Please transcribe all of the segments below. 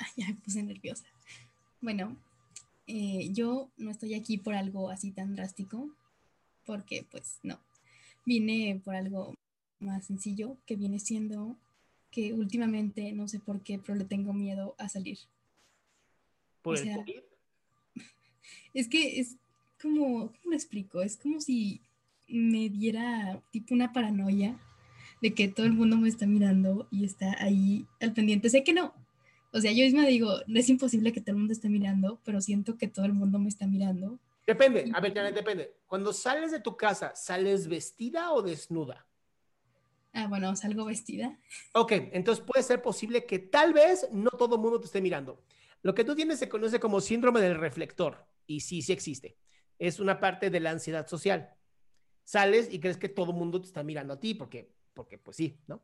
ya me puse nerviosa. Bueno, eh, yo no estoy aquí por algo así tan drástico, porque pues no. Vine por algo más sencillo, que viene siendo que últimamente, no sé por qué, pero le tengo miedo a salir. ¿Por el COVID? Es que es como, ¿cómo lo explico? Es como si me diera tipo una paranoia de que todo el mundo me está mirando y está ahí al pendiente. Sé que no, o sea, yo misma digo, es imposible que todo el mundo esté mirando, pero siento que todo el mundo me está mirando. Depende, a ver, depende. Cuando sales de tu casa, ¿sales vestida o desnuda? Ah, bueno, salgo vestida. Ok, entonces puede ser posible que tal vez no todo el mundo te esté mirando. Lo que tú tienes se conoce como síndrome del reflector, y sí, sí existe. Es una parte de la ansiedad social. Sales y crees que todo el mundo te está mirando a ti, porque, porque pues sí, ¿no?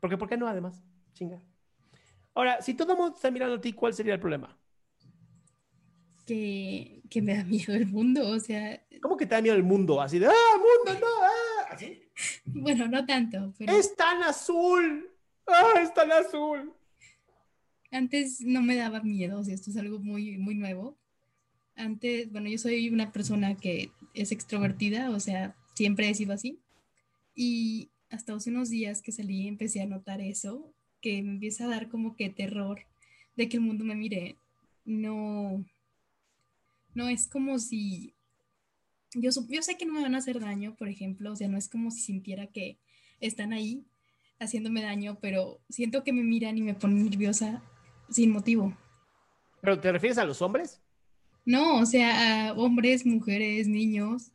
Porque, ¿por qué no además? Chinga. Ahora, si todo el mundo está mirando a ti, ¿cuál sería el problema? Que, que, me da miedo el mundo, o sea... ¿Cómo que te da miedo el mundo? Así de, ¡ah, mundo, no! Ah", ¿Así? Bueno, no tanto, pero... ¡Es tan azul! ¡Ah, es tan azul! Antes no me daba miedo, o sea, esto es algo muy, muy nuevo. Antes, bueno, yo soy una persona que es extrovertida, o sea, siempre he sido así. Y hasta hace unos días que salí empecé a notar eso que me empieza a dar como que terror de que el mundo me mire. No, no es como si, yo, yo sé que no me van a hacer daño, por ejemplo, o sea, no es como si sintiera que están ahí haciéndome daño, pero siento que me miran y me ponen nerviosa sin motivo. ¿Pero te refieres a los hombres? No, o sea, a hombres, mujeres, niños.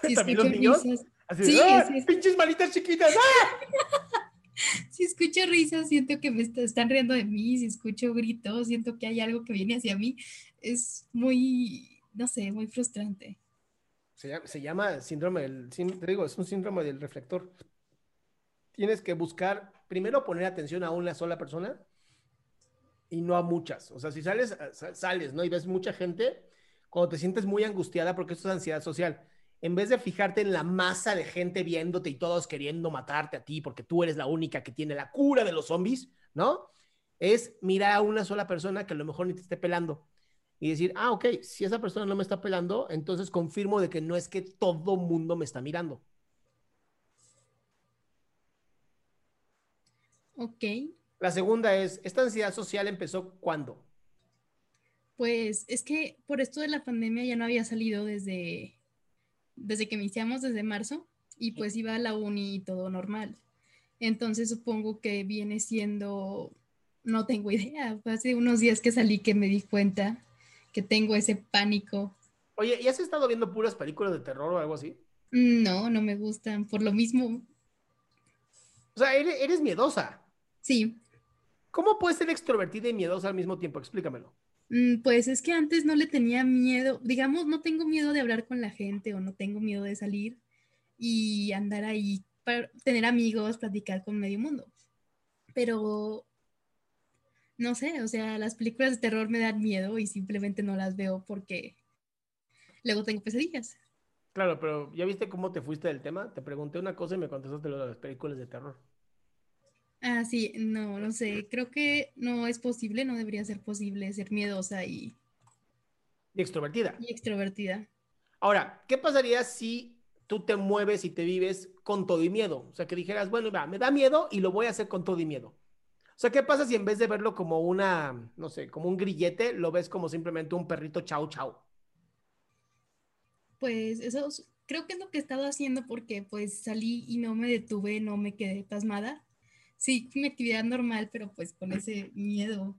¿También los niños? sí, ¡ah! pinches malitas chiquitas. ¡ah! si escucho risas, siento que me están riendo de mí, si escucho gritos, siento que hay algo que viene hacia mí. Es muy, no sé, muy frustrante. Se llama, síndrome del, digo, es un síndrome del reflector. Tienes que buscar, primero poner atención a una sola persona y no a muchas. O sea, si sales, sales, ¿no? Y ves mucha gente, cuando te sientes muy angustiada, porque esto es ansiedad social, en vez de fijarte en la masa de gente viéndote y todos queriendo matarte a ti porque tú eres la única que tiene la cura de los zombies, ¿no? Es mirar a una sola persona que a lo mejor ni te esté pelando y decir, ah, ok, si esa persona no me está pelando, entonces confirmo de que no es que todo mundo me está mirando. Ok. La segunda es, ¿esta ansiedad social empezó cuándo? Pues es que por esto de la pandemia ya no había salido desde desde que iniciamos desde marzo y pues iba a la uni y todo normal. Entonces supongo que viene siendo, no tengo idea, hace unos días que salí que me di cuenta que tengo ese pánico. Oye, ¿y has estado viendo puras películas de terror o algo así? No, no me gustan, por lo mismo. O sea, eres, miedosa. Sí. ¿Cómo puedes ser extrovertida y miedosa al mismo tiempo? Explícamelo. Mm, Pues es que antes no le tenía miedo, digamos, no tengo miedo de hablar con la gente o no tengo miedo de salir y andar ahí para tener amigos, platicar con medio mundo. Pero no sé, o sea, las películas de terror me dan miedo y simplemente no las veo porque luego tengo pesadillas. Claro, pero ¿ya viste cómo te fuiste del tema? Te pregunté una cosa y me contestaste lo de las películas de terror. Ah, sí, no, no sé, creo que no es posible, no debería ser posible ser miedosa y, Y extrovertida. y extrovertida. Ahora, ¿qué pasaría si tú te mueves y te vives con todo y miedo? O sea, que dijeras, bueno, va, me da miedo y lo voy a hacer con todo y miedo. O sea, ¿qué pasa si en vez de verlo como una, no sé, como un grillete, lo ves como simplemente un perrito chau chau? Pues eso es- creo que es lo que he estado haciendo porque pues salí y no me detuve, no me quedé pasmada. Sí, mi actividad normal, pero pues con ese miedo.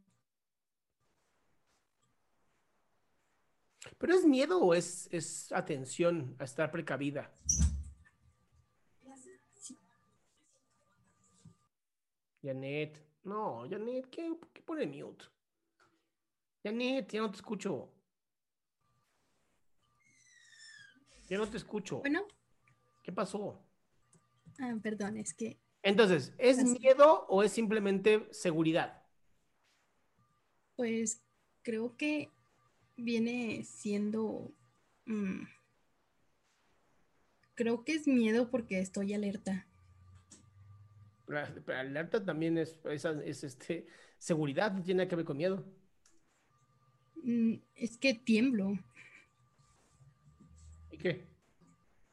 ¿Pero es miedo o es, es atención a estar precavida? Janet, no, Janet, ¿qué, qué pone mute? Janet, ya no te escucho. Ya no te escucho. Bueno, ¿Qué pasó? ah, perdón, es que Entonces, ¿es Así. miedo o es simplemente seguridad? pues creo que viene siendo, mm, creo que es miedo porque estoy alerta. Pero alerta también es, es, es, este, seguridad, no tiene que ver con miedo. Mm, es que tiemblo. ¿Y qué?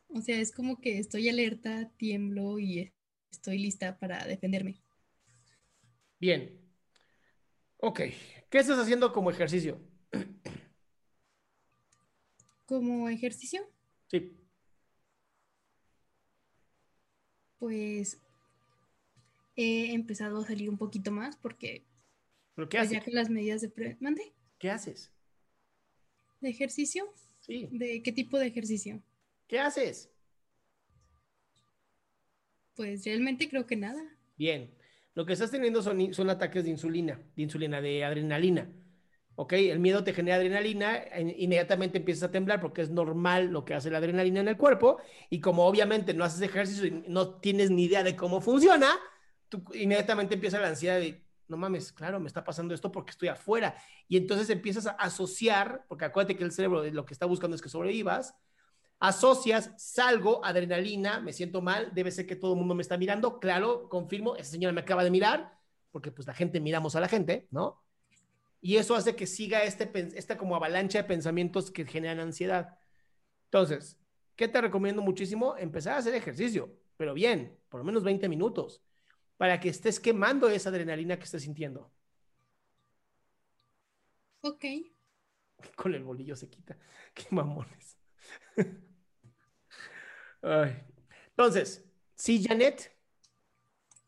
O sea, es como que estoy alerta, tiemblo y estoy lista para defenderme. Bien. Ok. ¿Qué estás haciendo como ejercicio? Como ejercicio, Sí. pues he empezado a salir un poquito más porque ¿Pero qué pues, ya haces? con las medidas de pre- ¿Mande? ¿Qué haces? ¿De ejercicio? Sí. ¿De qué tipo de ejercicio? ¿Qué haces? Pues realmente creo que nada. Bien. Lo que estás teniendo son, son ataques de insulina, de insulina, de adrenalina. ¿Ok? El miedo te genera adrenalina, inmediatamente empiezas a temblar porque es normal lo que hace la adrenalina en el cuerpo. Y como obviamente no haces ejercicio y no tienes ni idea de cómo funciona, tú inmediatamente empieza la ansiedad de, no mames, claro, me está pasando esto porque estoy afuera. Y entonces empiezas a asociar, porque acuérdate que el cerebro lo que está buscando es que sobrevivas, asocias, salgo, adrenalina, me siento mal, debe ser que todo el mundo me está mirando, claro, confirmo, esa señora me acaba de mirar, porque pues la gente miramos a la gente, ¿no? Y eso hace que siga este, esta como avalancha de pensamientos que generan ansiedad. Entonces, ¿qué te recomiendo muchísimo? Empezar a hacer ejercicio, pero bien, por lo menos 20 minutos, para que estés quemando esa adrenalina que estés sintiendo. Ok. Con el bolillo se quita. Qué mamones. Ay. Entonces, sí, Janet,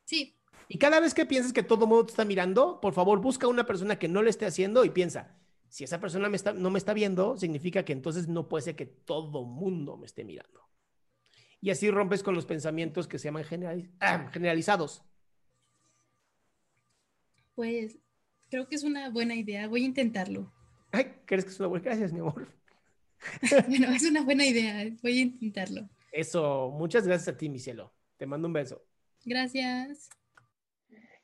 Sí, y cada vez que pienses que todo el mundo te está mirando, por favor, busca una persona que no lo esté haciendo y piensa, si esa persona me está, no me está viendo, significa que entonces no puede ser que todo mundo me esté mirando. Y así rompes con los pensamientos que se llaman ah, generalizados. pues creo que es una buena idea. Voy a intentarlo. Ay, ¿crees que es una buena? Gracias, mi amor. Bueno, es una buena idea. Voy a intentarlo. Eso, muchas gracias a ti, mi cielo. Te mando un beso. Gracias.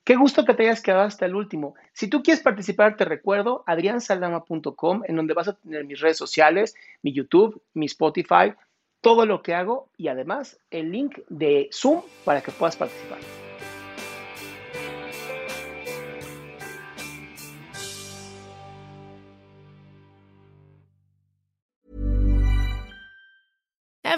Qué gusto que te hayas quedado hasta el último. Si tú quieres participar, te recuerdo adriansaldama.com, en donde vas a tener mis redes sociales, mi YouTube, mi Spotify, todo lo que hago y además el link de Zoom para que puedas participar.